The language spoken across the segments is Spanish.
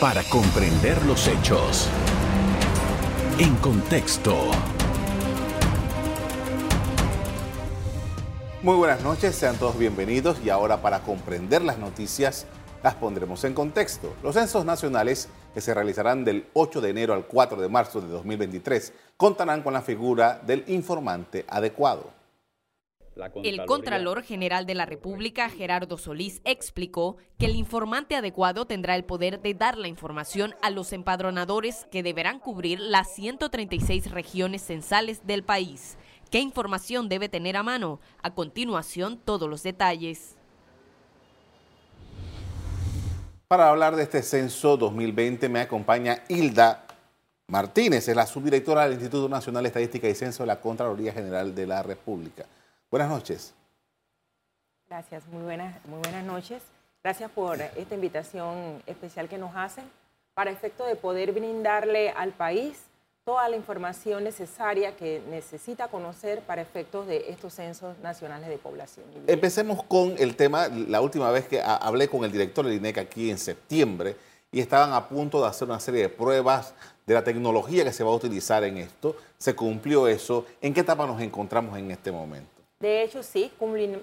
para comprender los hechos. En contexto. Muy buenas noches, sean todos bienvenidos y ahora para comprender las noticias las pondremos en contexto. Los censos nacionales que se realizarán del 8 de enero al 4 de marzo de 2023 contarán con la figura del informante adecuado. El Contralor General de la República, Gerardo Solís, explicó que el informante adecuado tendrá el poder de dar la información a los empadronadores que deberán cubrir las 136 regiones censales del país. ¿Qué información debe tener a mano? A continuación, todos los detalles. Para hablar de este censo 2020 me acompaña Hilda Martínez, es la subdirectora del Instituto Nacional de Estadística y Censo de la Contraloría General de la República. Buenas noches. Gracias, muy buenas, muy buenas noches. Gracias por esta invitación especial que nos hacen para efecto de poder brindarle al país toda la información necesaria que necesita conocer para efectos de estos censos nacionales de población. Empecemos con el tema, la última vez que hablé con el director del INEC aquí en septiembre y estaban a punto de hacer una serie de pruebas de la tecnología que se va a utilizar en esto. ¿Se cumplió eso? ¿En qué etapa nos encontramos en este momento? De hecho, sí,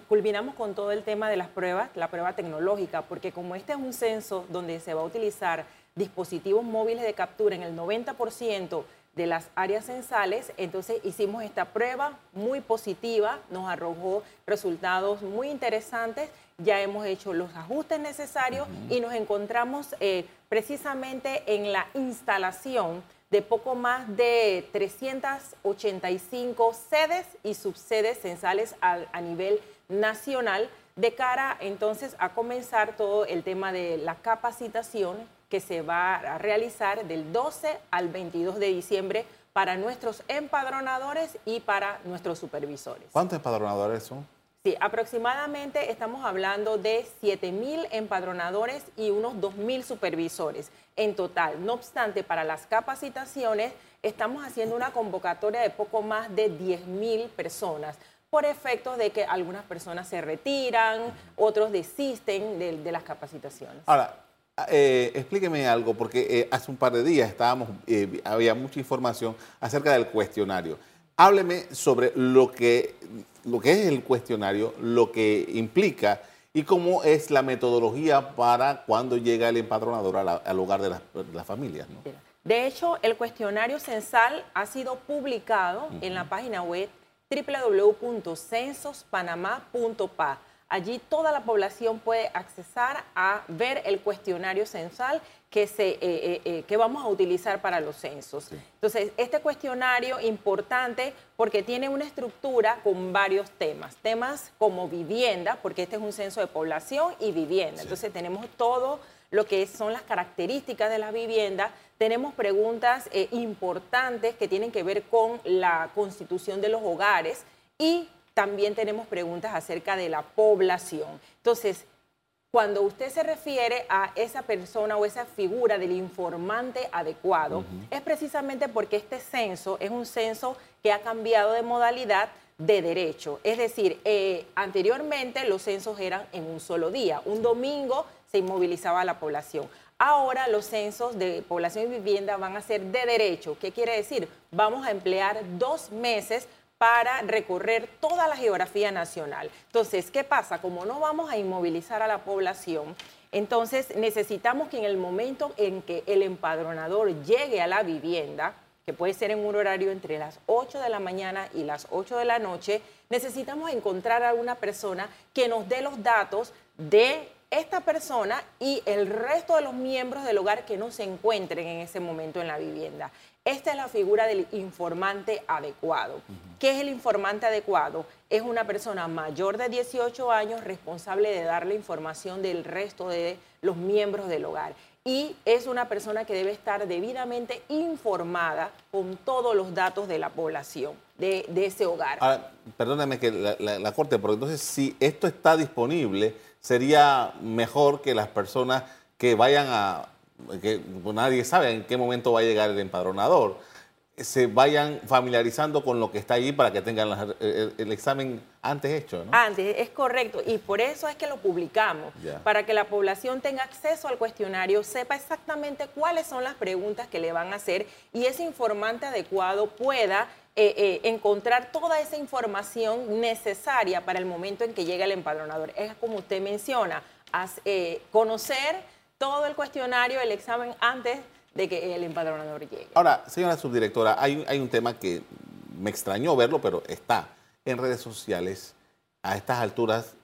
culminamos con todo el tema de las pruebas, la prueba tecnológica, porque como este es un censo donde se va a utilizar dispositivos móviles de captura en el 90% de las áreas censales, entonces hicimos esta prueba muy positiva, nos arrojó resultados muy interesantes, ya hemos hecho los ajustes necesarios y nos encontramos eh, precisamente en la instalación de poco más de 385 sedes y subsedes censales a, nivel nacional de cara entonces a comenzar todo el tema de la capacitación que se va a realizar del 12 al 22 de diciembre para nuestros empadronadores y para nuestros supervisores. ¿Cuántos empadronadores son? Sí, aproximadamente estamos hablando de 7.000 empadronadores y unos 2.000 supervisores en total. No obstante, para las capacitaciones estamos haciendo una convocatoria de poco más de 10.000 personas por efectos de que algunas personas se retiran, otros desisten de, las capacitaciones. Ahora, eh, explíqueme algo, porque eh, hace un par de días estábamos, eh, había mucha información acerca del cuestionario. Hábleme sobre lo que lo que es el cuestionario, lo que implica y cómo es la metodología para cuando llega el empadronador al hogar de las, familias. De hecho, el cuestionario censal ha sido publicado en la página web www.censospanamá.pa Allí toda la población puede accesar a ver el cuestionario censal que, se, eh, eh, eh, que vamos a utilizar para los censos. Entonces, este cuestionario importante porque tiene una estructura con varios temas. Temas como vivienda, porque este es un censo de población y vivienda. Entonces, tenemos todo lo que son las características de la vivienda. Tenemos preguntas importantes que tienen que ver con la constitución de los hogares y también tenemos preguntas acerca de la población. Entonces, cuando usted se refiere a esa persona o esa figura del informante adecuado, es precisamente porque este censo es un censo que ha cambiado de modalidad de derecho. Es decir, eh, anteriormente los censos eran en un solo día. Un domingo se inmovilizaba la población. Ahora los censos de población y vivienda van a ser de derecho. ¿Qué quiere decir? Vamos a emplear dos meses para recorrer toda la geografía nacional. Entonces, ¿qué pasa? Como no vamos a inmovilizar a la población, entonces necesitamos que en el momento en que el empadronador llegue a la vivienda, que puede ser en un horario entre las 8 de la mañana y las 8 de la noche, necesitamos encontrar a una persona que nos dé los datos de esta persona y el resto de los miembros del hogar que no se encuentren en ese momento en la vivienda. Esta es la figura del informante adecuado. ¿Qué es el informante adecuado? Es una persona mayor de 18 años responsable de darle información del resto de los miembros del hogar. Y es una persona que debe estar debidamente informada con todos los datos de la población de, ese hogar. Ahora, perdóname que la, la corte, porque entonces si esto está disponible, sería mejor que las personas que vayan a, que pues, nadie sabe en qué momento va a llegar el empadronador. se vayan familiarizando con lo que está allí para que tengan el, examen antes hecho. ¿no? Antes, es correcto. Y por eso es que lo publicamos, para que la población tenga acceso al cuestionario, sepa exactamente cuáles son las preguntas que le van a hacer y ese informante adecuado pueda eh, eh, encontrar toda esa información necesaria para el momento en que llega el empadronador. Es como usted menciona, eh, conocer todo el cuestionario, el examen antes de que el empadronador llegue. Ahora, señora subdirectora, hay, hay un tema que me extrañó verlo, pero está en redes sociales. A estas alturas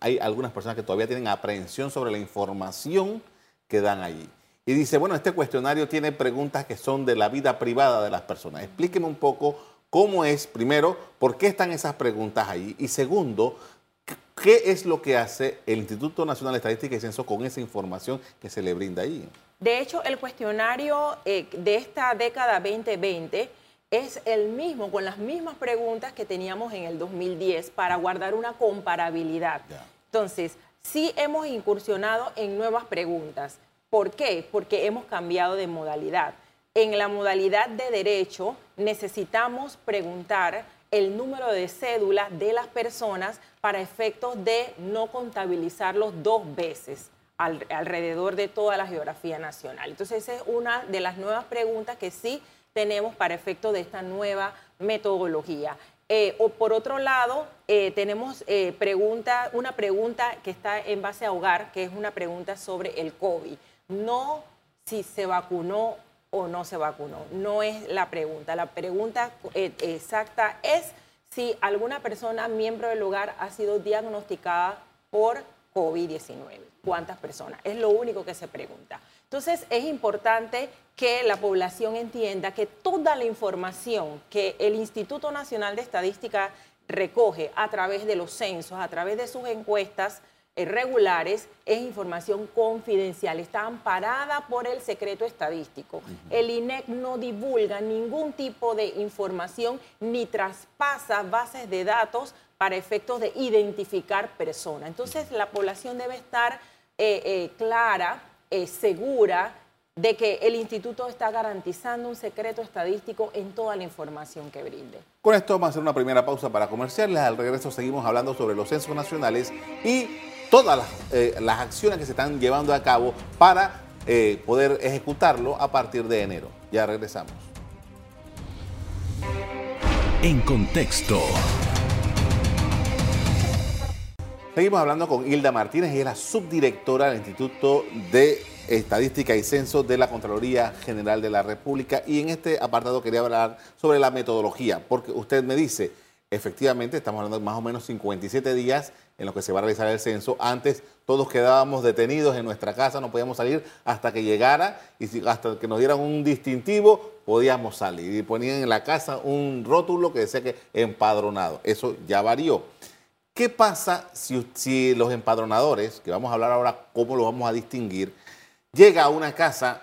hay algunas personas que todavía tienen aprehensión sobre la información que dan allí. Y dice, bueno, este cuestionario tiene preguntas que son de la vida privada de las personas. Explíqueme un poco cómo es, primero, por qué están esas preguntas allí. Y segundo, ¿qué es lo que hace el Instituto Nacional de Estadística y Censo con esa información que se le brinda allí? De hecho, el cuestionario eh, de esta década 2020 es el mismo, con las mismas preguntas que teníamos en el 2010 para guardar una comparabilidad. Entonces, sí hemos incursionado en nuevas preguntas. ¿Por qué? Porque hemos cambiado de modalidad. En la modalidad de derecho necesitamos preguntar el número de cédulas de las personas para efectos de no contabilizarlos dos veces alrededor de toda la geografía nacional. Entonces, esa es una de las nuevas preguntas que sí tenemos para efecto de esta nueva metodología. Eh, o por otro lado, eh, tenemos eh, pregunta, una pregunta que está en base a hogar, que es una pregunta sobre el COVID. No si se vacunó o no se vacunó. No es la pregunta. La pregunta exacta es si alguna persona, miembro del hogar, ha sido diagnosticada por COVID-19. ¿Cuántas personas? Es lo único que se pregunta. Entonces es importante que la población entienda que toda la información que el Instituto Nacional de Estadística recoge a través de los censos, a través de sus encuestas, eh, regulares es información confidencial, está amparada por el secreto estadístico. El INEC no divulga ningún tipo de información ni traspasa bases de datos para efectos de identificar personas. Entonces la población debe estar eh, eh, clara, segura de que el instituto está garantizando un secreto estadístico en toda la información que brinde. Con esto vamos a hacer una primera pausa para comerciales. Al regreso seguimos hablando sobre los censos nacionales y todas eh, las, acciones que se están llevando a cabo para eh, poder ejecutarlo a partir de enero. Ya regresamos. En contexto. Seguimos hablando con Hilda Martínez, y es la subdirectora del Instituto de Estadística y Censo de la Contraloría General de la República. Y en este apartado quería hablar sobre la metodología, porque usted me dice, efectivamente, estamos hablando de más o menos 57 días en los que se va a realizar el censo. Antes todos quedábamos detenidos en nuestra casa, no podíamos salir hasta que llegara y hasta que nos dieran un distintivo podíamos salir. Y ponían en la casa un rótulo que decía que empadronado. Eso ya varió. ¿Qué pasa si, los empadronadores, que vamos a hablar ahora cómo lo vamos a distinguir, llega a una casa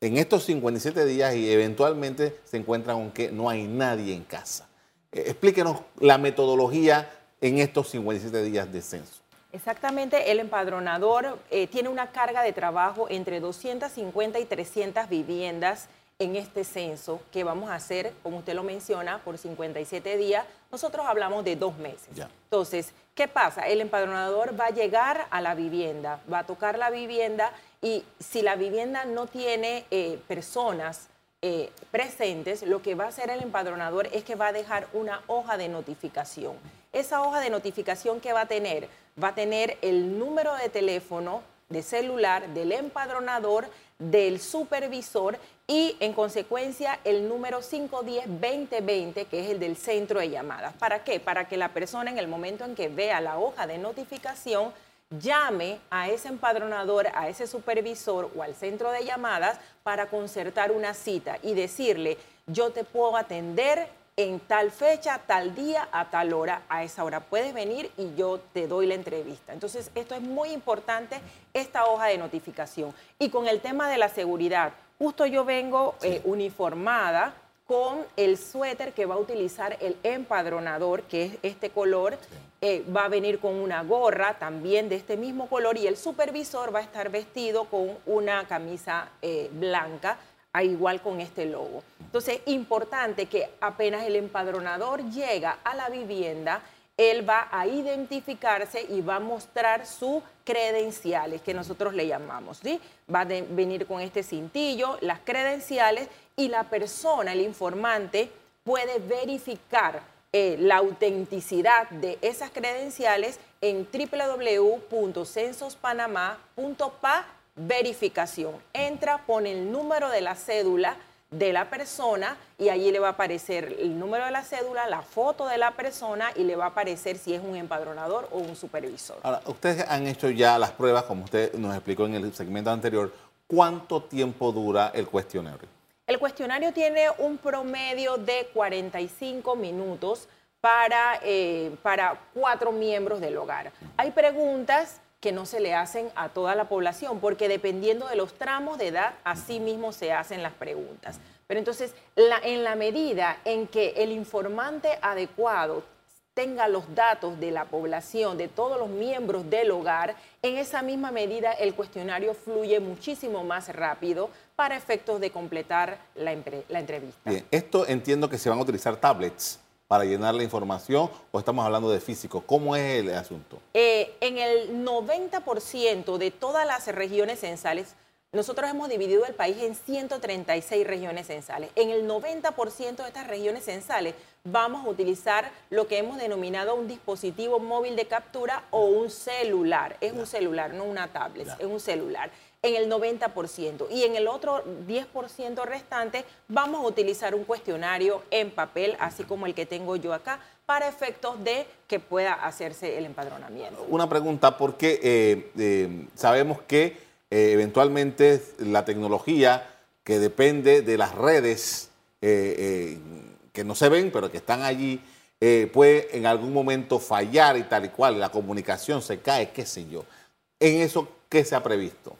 en estos 57 días y eventualmente se encuentran con que no hay nadie en casa? Eh, explíquenos la metodología en estos 57 días de censo. Exactamente, el empadronador eh, tiene una carga de trabajo entre 250 y 300 viviendas en este censo que vamos a hacer, como usted lo menciona, por 57 días. Nosotros hablamos de dos meses. Entonces, ¿qué pasa? El empadronador va a llegar a la vivienda, va a tocar la vivienda y si la vivienda no tiene eh, personas eh, presentes, lo que va a hacer el empadronador es que va a dejar una hoja de notificación. Esa hoja de notificación que va a tener, va a tener el número de teléfono de celular del empadronador, del supervisor y en consecuencia el número 510-2020, que es el del centro de llamadas. ¿Para qué? Para que la persona en el momento en que vea la hoja de notificación llame a ese empadronador, a ese supervisor o al centro de llamadas para concertar una cita y decirle, yo te puedo atender en tal fecha, tal día, a tal hora, a esa hora puedes venir y yo te doy la entrevista. Entonces, esto es muy importante, esta hoja de notificación. Y con el tema de la seguridad, justo yo vengo eh, uniformada con el suéter que va a utilizar el empadronador, que es este color. Eh, va a venir con una gorra también de este mismo color y el supervisor va a estar vestido con una camisa eh, blanca a igual con este logo. Entonces, importante que apenas el empadronador llega a la vivienda, él va a identificarse y va a mostrar sus credenciales, que nosotros le llamamos, ¿sí? Va a venir con este cintillo, las credenciales, y la persona, el informante, puede verificar eh, la autenticidad de esas credenciales en www.censospanamá.pa verificación. Entra, pone el número de la cédula de la persona y allí le va a aparecer el número de la cédula, la foto de la persona y le va a aparecer si es un empadronador o un supervisor. Ahora, ustedes han hecho ya las pruebas, como usted nos explicó en el segmento anterior. ¿Cuánto tiempo dura el cuestionario? El cuestionario tiene un promedio de 45 minutos para, eh, para cuatro miembros del hogar. Hay preguntas que no se le hacen a toda la población, porque dependiendo de los tramos de edad, así mismo se hacen las preguntas. Pero entonces, en la medida en que el informante adecuado tenga los datos de la población, de todos los miembros del hogar, en esa misma medida el cuestionario fluye muchísimo más rápido para efectos de completar la, la entrevista. Bien, esto entiendo que se van a utilizar tablets para llenar la información o estamos hablando de físico? ¿Cómo es el asunto? Eh, en el 90% de todas las regiones censales, nosotros hemos dividido el país en 136 regiones censales. En el 90% de estas regiones censales vamos a utilizar lo que hemos denominado un dispositivo móvil de captura o un celular. Es un celular, no una tablet, es un celular en el 90% y en el otro 10% restante vamos a utilizar un cuestionario en papel, así como el que tengo yo acá, para efectos de que pueda hacerse el empadronamiento. Una pregunta, porque eh, eh, sabemos que eh, eventualmente la tecnología que depende de las redes que no se ven, pero que están allí, puede en algún momento fallar y tal y cual, la comunicación se cae, qué sé yo. ¿En eso qué se ha previsto?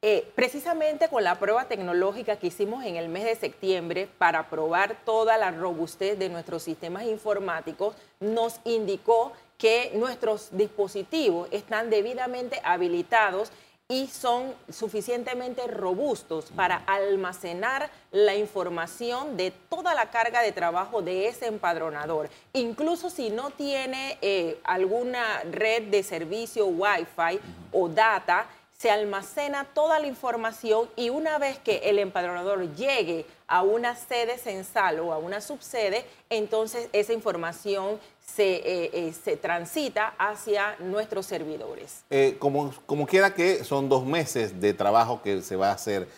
Eh, precisamente con la prueba tecnológica que hicimos en el mes de septiembre para probar toda la robustez de nuestros sistemas informáticos, nos indicó que nuestros dispositivos están debidamente habilitados y son suficientemente robustos para almacenar la información de toda la carga de trabajo de ese empadronador. Incluso si no tiene eh, alguna red de servicio Wi-Fi o data, se almacena toda la información y una vez que el empadronador llegue a una sede censal o a una subsede, entonces esa información se, eh, eh, se transita hacia nuestros servidores. Eh, como, como quiera que son dos meses de trabajo que se va a hacer,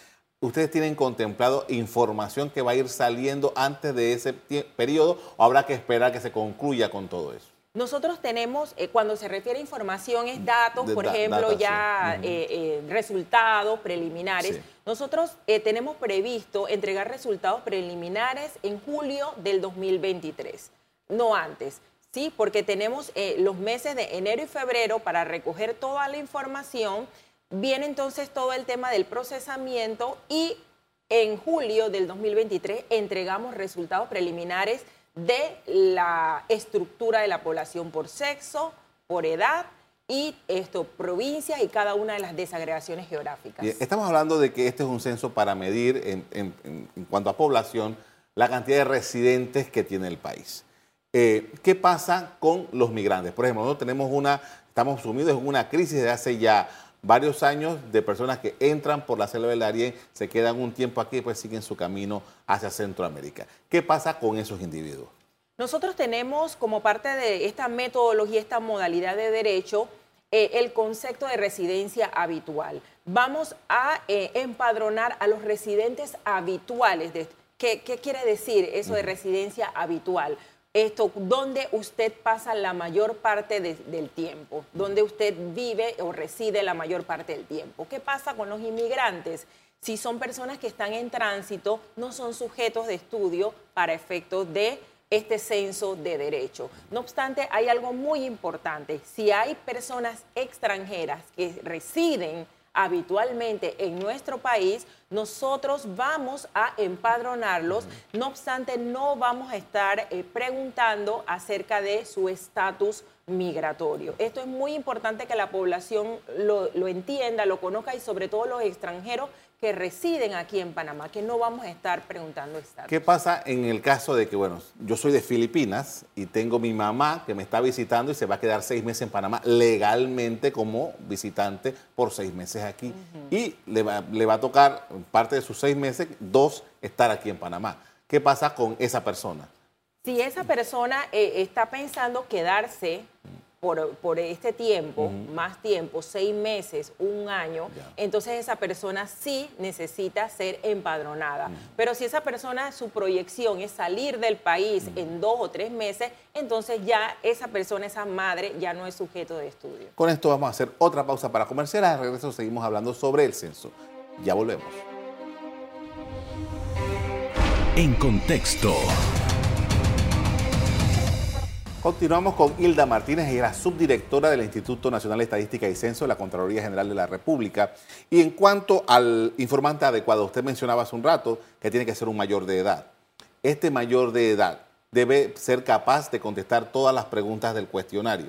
¿ustedes tienen contemplado información que va a ir saliendo antes de ese periodo o habrá que esperar que se concluya con todo eso? Nosotros tenemos, eh, cuando se refiere a información, es datos, por ejemplo, ya eh, eh, resultados preliminares. Nosotros tenemos previsto entregar resultados preliminares en julio del 2023, no antes. Sí, porque tenemos los meses de enero y febrero para recoger toda la información. Viene entonces todo el tema del procesamiento y en julio del 2023 entregamos resultados preliminares de la estructura de la población por sexo, por edad y esto, provincias y cada una de las desagregaciones geográficas. estamos hablando de que este es un censo para medir en, cuanto a población la cantidad de residentes que tiene el país. Eh, ¿Qué pasa con los migrantes? Por ejemplo, nosotros tenemos una, estamos sumidos en una crisis de hace ya varios años de personas que entran por la selva del Darién, se quedan un tiempo aquí y después siguen su camino hacia Centroamérica. ¿Qué pasa con esos individuos? Nosotros tenemos como parte de esta metodología, esta modalidad de derecho, eh, el concepto de residencia habitual. Vamos a eh, empadronar a los residentes habituales. De, ¿qué, ¿Qué quiere decir eso de residencia habitual? Esto, donde usted pasa la mayor parte del tiempo, donde usted vive o reside la mayor parte del tiempo. ¿Qué pasa con los inmigrantes? Si son personas que están en tránsito, no son sujetos de estudio para efectos de este censo de derecho. No obstante, hay algo muy importante. Si hay personas extranjeras que residen habitualmente en nuestro país, nosotros vamos a empadronarlos, no obstante no vamos a estar eh, preguntando acerca de su estatus migratorio. Esto es muy importante que la población lo, lo entienda, lo conozca y sobre todo los extranjeros que residen aquí en Panamá, que no vamos a estar preguntando estatus. ¿Qué pasa en el caso de que, bueno, yo soy de Filipinas y tengo mi mamá que me está visitando y se va a quedar seis meses en Panamá legalmente como visitante por seis meses aquí? Y le va, le va a tocar parte de sus seis meses, dos, estar aquí en Panamá. ¿Qué pasa con esa persona? Si esa persona eh, está pensando quedarse por, este tiempo, más tiempo, seis meses, un año, entonces esa persona sí necesita ser empadronada. Pero si esa persona, su proyección es salir del país en dos o tres meses, entonces ya esa persona, esa madre, ya no es sujeto de estudio. Con esto vamos a hacer otra pausa para comercial. Al regreso seguimos hablando sobre el censo. Ya volvemos. En contexto. Continuamos con Hilda Martínez, ella la subdirectora del Instituto Nacional de Estadística y Censo de la Contraloría General de la República. Y en cuanto al informante adecuado, usted mencionaba hace un rato que tiene que ser un mayor de edad. Este mayor de edad debe ser capaz de contestar todas las preguntas del cuestionario.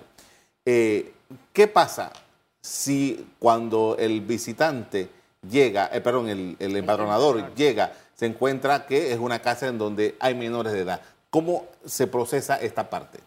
Eh, ¿Qué pasa si cuando el visitante llega, eh, perdón, el, el empadronador llega, se encuentra que es una casa en donde hay menores de edad? ¿Cómo se procesa esta parte?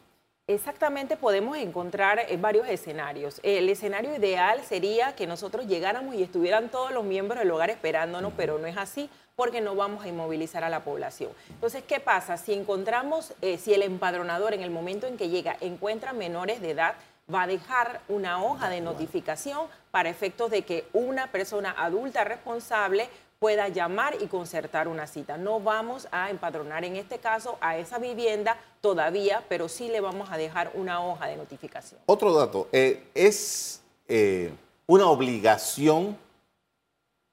Exactamente, podemos encontrar eh, varios escenarios. El escenario ideal sería que nosotros llegáramos y estuvieran todos los miembros del hogar esperándonos, pero no es así porque no vamos a inmovilizar a la población. Entonces, ¿qué pasa? Si encontramos, eh, si el empadronador en el momento en que llega encuentra menores de edad, va a dejar una hoja de notificación para efectos de que una persona adulta responsable pueda llamar y concertar una cita. No vamos a empadronar en este caso a esa vivienda todavía, pero sí le vamos a dejar una hoja de notificación. Otro dato, eh, es eh, una obligación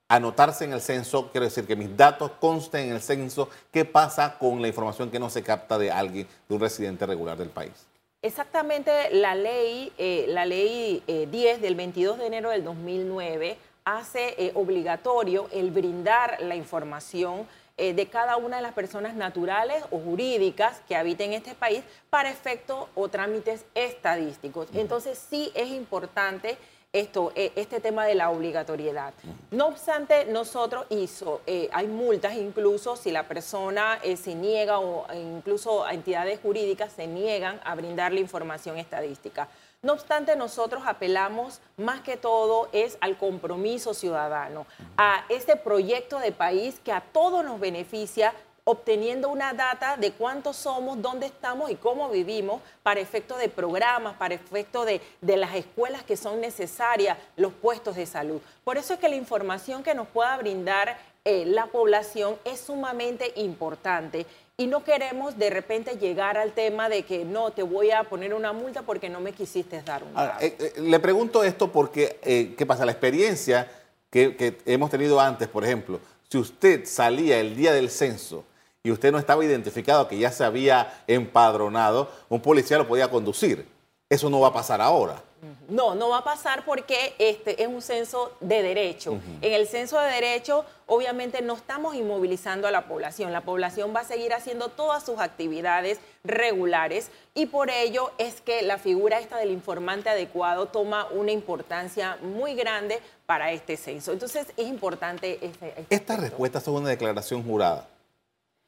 anotarse en el censo, quiero decir que mis datos consten en el censo. ¿Qué pasa con la información que no se capta de alguien, de un residente regular del país? Exactamente, la ley, eh, la ley 10 del 22 de enero del 2009 hace eh, obligatorio el brindar la información eh, de cada una de las personas naturales o jurídicas que habiten este país para efectos o trámites estadísticos. Entonces sí es importante esto, eh, este tema de la obligatoriedad. No obstante, nosotros hizo, hay multas incluso si la persona se niega o incluso entidades jurídicas se niegan a brindar la información estadística. No obstante, nosotros apelamos más que todo es al compromiso ciudadano, a este proyecto de país que a todos nos beneficia obteniendo una data de cuántos somos, dónde estamos y cómo vivimos para efecto de programas, para efecto de, las escuelas que son necesarias, los puestos de salud. Por eso es que la información que nos pueda brindar eh, la población es sumamente importante y no queremos de repente llegar al tema de que no, te voy a poner una multa porque no me quisiste dar un eh, eh, Le pregunto esto porque, eh, ¿qué pasa? La experiencia que, que, hemos tenido antes, por ejemplo, si usted salía el día del censo y usted no estaba identificado, que ya se había empadronado, un policía lo podía conducir. Eso no va a pasar ahora. No, no va a pasar porque este es un censo de derecho. En el censo de derecho, obviamente no estamos inmovilizando a la población. La población va a seguir haciendo todas sus actividades regulares y por ello es que la figura esta del informante adecuado toma una importancia muy grande para este censo. Entonces es importante este, este ¿Estas respuestas son una declaración jurada?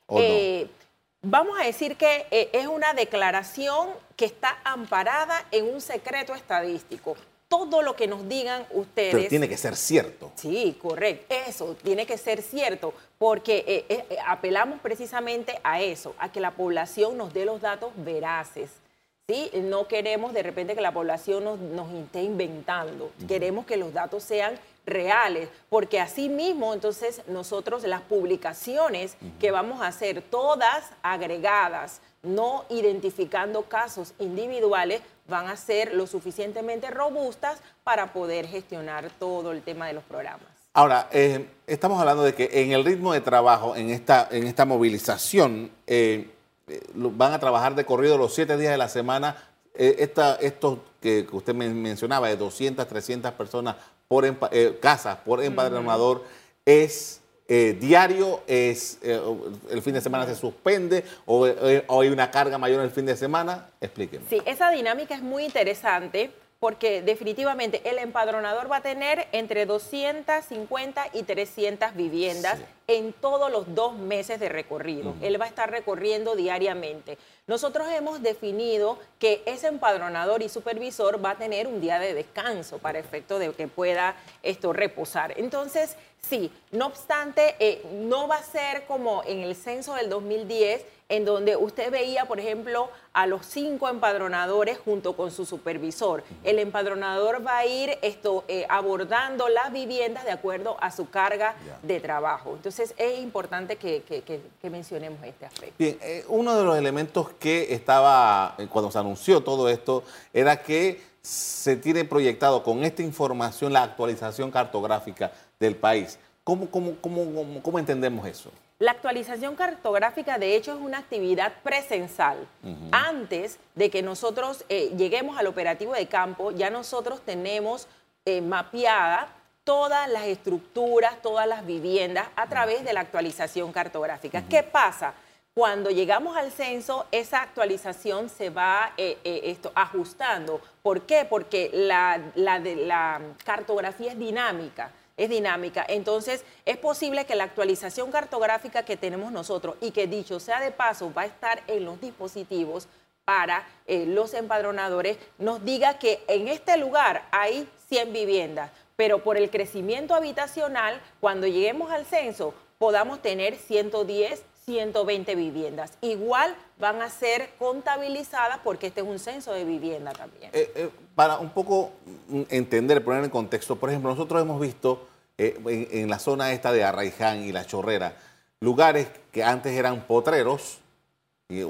¿o no? Vamos a decir que eh, es una declaración que está amparada en un secreto estadístico. Todo lo que nos digan ustedes... Pero tiene que ser cierto. Sí, correcto. Eso tiene que ser cierto, porque eh, eh, apelamos precisamente a eso, a que la población nos dé los datos veraces. ¿sí? No queremos de repente que la población nos, nos esté inventando. Queremos que los datos sean reales, porque así mismo entonces nosotros las publicaciones que vamos a hacer todas agregadas, no identificando casos individuales, van a ser lo suficientemente robustas para poder gestionar todo el tema de los programas. Ahora, eh, estamos hablando de que en el ritmo de trabajo, en esta, en esta movilización, eh, eh, van a trabajar de corrido los siete días de la semana. Esta, esto que, usted mencionaba, de 200, 300 personas por casas, por empadronador, es eh, diario, es, eh, el fin de semana se suspende o, o, hay una carga mayor el fin de semana. Explíqueme. Sí, esa dinámica es muy interesante porque definitivamente el empadronador va a tener entre 250 y 300 viviendas en todos los dos meses de recorrido. Él va a estar recorriendo diariamente. Nosotros hemos definido que ese empadronador y supervisor va a tener un día de descanso para efecto de que pueda esto reposar. Entonces, sí, no obstante, eh, no va a ser como en el censo del 2010 en donde usted veía, por ejemplo, a los cinco empadronadores junto con su supervisor. El empadronador va a ir esto, eh, abordando las viviendas de acuerdo a su carga de trabajo. Entonces es importante que, mencionemos este aspecto. Bien, eh, uno de los elementos que estaba, eh, cuando se anunció todo esto, era que se tiene proyectado con esta información la actualización cartográfica del país. ¿Cómo, cómo, cómo, cómo entendemos eso? La actualización cartográfica, de hecho, es una actividad presencial. Antes de que nosotros eh, lleguemos al operativo de campo, ya nosotros tenemos eh, mapeada todas las estructuras, todas las viviendas a través de la actualización cartográfica. ¿Qué pasa? Cuando llegamos al censo, esa actualización se va eh, esto, ajustando. ¿Por qué? Porque la, la cartografía es dinámica es dinámica. Entonces, es posible que la actualización cartográfica que tenemos nosotros y que dicho sea de paso va a estar en los dispositivos para eh, los empadronadores, nos diga que en este lugar hay 100 viviendas, pero por el crecimiento habitacional, cuando lleguemos al censo, podamos tener 110, 120 viviendas. Igual van a ser contabilizadas porque este es un censo de vivienda también. Eh, eh, para un poco entender, poner en contexto, por ejemplo, nosotros hemos visto eh, en, la zona esta de Arraiján y La Chorrera, lugares que antes eran potreros, y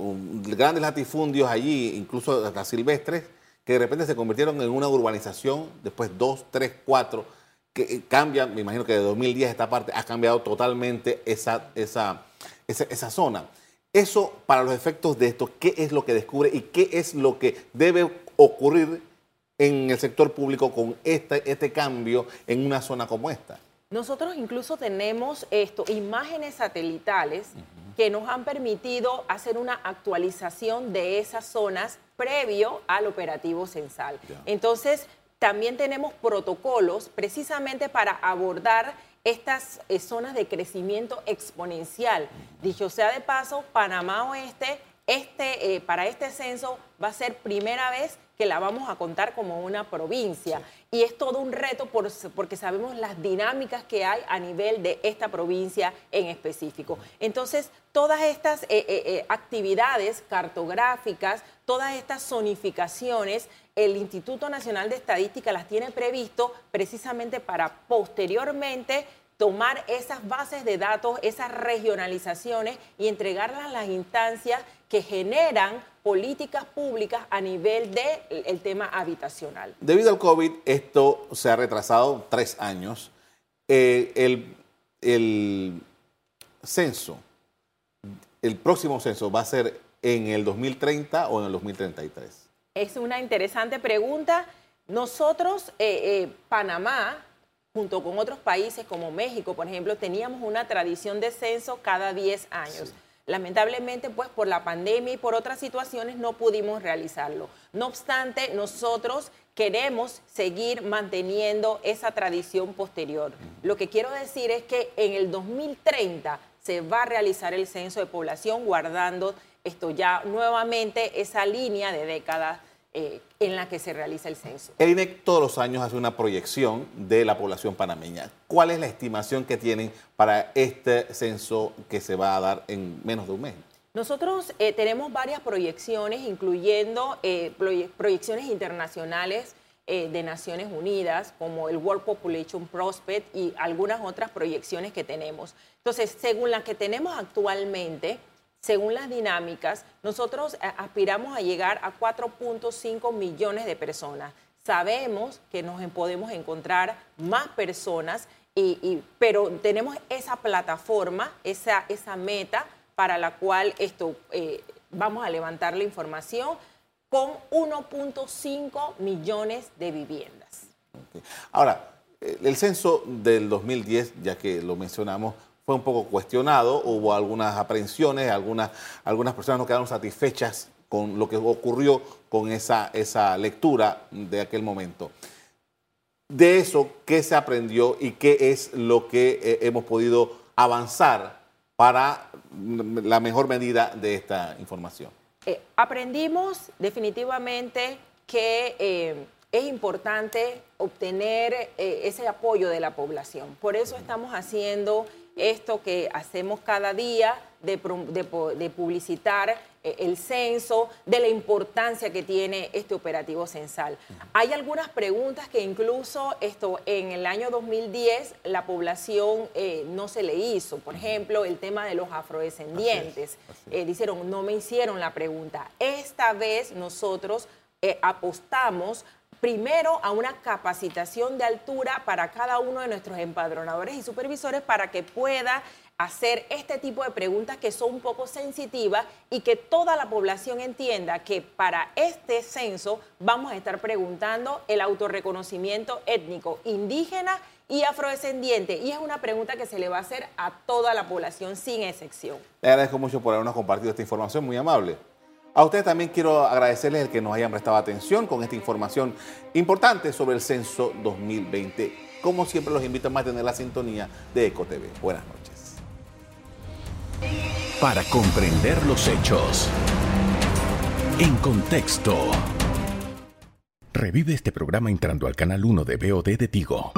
grandes latifundios allí, incluso hasta silvestres, que de repente se convirtieron en una urbanización, después dos, tres, cuatro, que cambian, me imagino que de 2010 esta parte ha cambiado totalmente esa, esa, esa, esa zona. Eso, para los efectos de esto, ¿qué es lo que descubre y qué es lo que debe ocurrir en el sector público con este, este cambio en una zona como esta? Nosotros incluso tenemos esto, imágenes satelitales que nos han permitido hacer una actualización de esas zonas previo al operativo censal. Entonces, también tenemos protocolos precisamente para abordar estas eh, zonas de crecimiento exponencial. Dicho sea de paso, Panamá Oeste, este, eh, para este censo va a ser primera vez que la vamos a contar como una provincia. Y es todo un reto porque sabemos las dinámicas que hay a nivel de esta provincia en específico. Entonces, todas estas eh, eh, eh, actividades cartográficas, todas estas zonificaciones, el Instituto Nacional de Estadística las tiene previsto precisamente para posteriormente tomar esas bases de datos, esas regionalizaciones y entregarlas a las instancias que generan políticas públicas a nivel del el tema habitacional. Debido al COVID, esto se ha retrasado tres años. Eh, el, el censo, el próximo censo va a ser en el 2030 o en el 2033? Es una interesante pregunta. Nosotros, eh, eh, Panamá, junto con otros países como México, por ejemplo, teníamos una tradición de censo cada 10 años. Lamentablemente, pues por la pandemia y por otras situaciones no pudimos realizarlo. No obstante, nosotros queremos seguir manteniendo esa tradición posterior. Lo que quiero decir es que en el 2030 se va a realizar el censo de población guardando esto ya nuevamente esa línea de décadas eh, en la que se realiza el censo. El INEC todos los años hace una proyección de la población panameña. ¿Cuál es la estimación que tienen para este censo que se va a dar en menos de un mes? Nosotros eh, tenemos varias proyecciones, incluyendo eh, proyecciones internacionales de Naciones Unidas, como el World Population Prospect y algunas otras proyecciones que tenemos. Entonces, según las que tenemos actualmente, según las dinámicas, nosotros eh, aspiramos a llegar a 4.5 millones de personas. Sabemos que nos podemos encontrar más personas, pero tenemos esa plataforma, esa, esa meta para la cual esto, eh, vamos a levantar la información con 1.5 millones de viviendas. Ahora, el censo del 2010, ya que lo mencionamos, fue un poco cuestionado, hubo algunas aprehensiones, algunas, algunas personas no quedaron satisfechas con lo que ocurrió con esa, esa lectura de aquel momento. De eso, ¿qué se aprendió y qué es lo que eh, hemos podido avanzar para la mejor medida de esta información? Eh, aprendimos definitivamente que eh, es importante obtener ese apoyo de la población. Por eso estamos haciendo esto que hacemos cada día de, publicitar eh, el censo, de la importancia que tiene este operativo censal. Hay algunas preguntas que incluso esto en el año 2010 la población eh, no se le hizo. Por ejemplo, el tema de los afrodescendientes. Eh, dijeron, no me hicieron la pregunta. Esta vez nosotros apostamos primero a una capacitación de altura para cada uno de nuestros empadronadores y supervisores para que pueda hacer este tipo de preguntas que son un poco sensitivas y que toda la población entienda que para este censo vamos a estar preguntando el autorreconocimiento étnico indígena y afrodescendiente. Y es una pregunta que se le va a hacer a toda la población sin excepción. Le agradezco mucho por habernos compartido esta información, muy amable. A ustedes también quiero agradecerles el que nos hayan prestado atención con esta información importante sobre el censo 2020. Como siempre, los invito a mantener la sintonía de EcoTV. Buenas noches. Para comprender los hechos. En contexto. Revive este programa entrando al canal 1 de BOD de Tigo.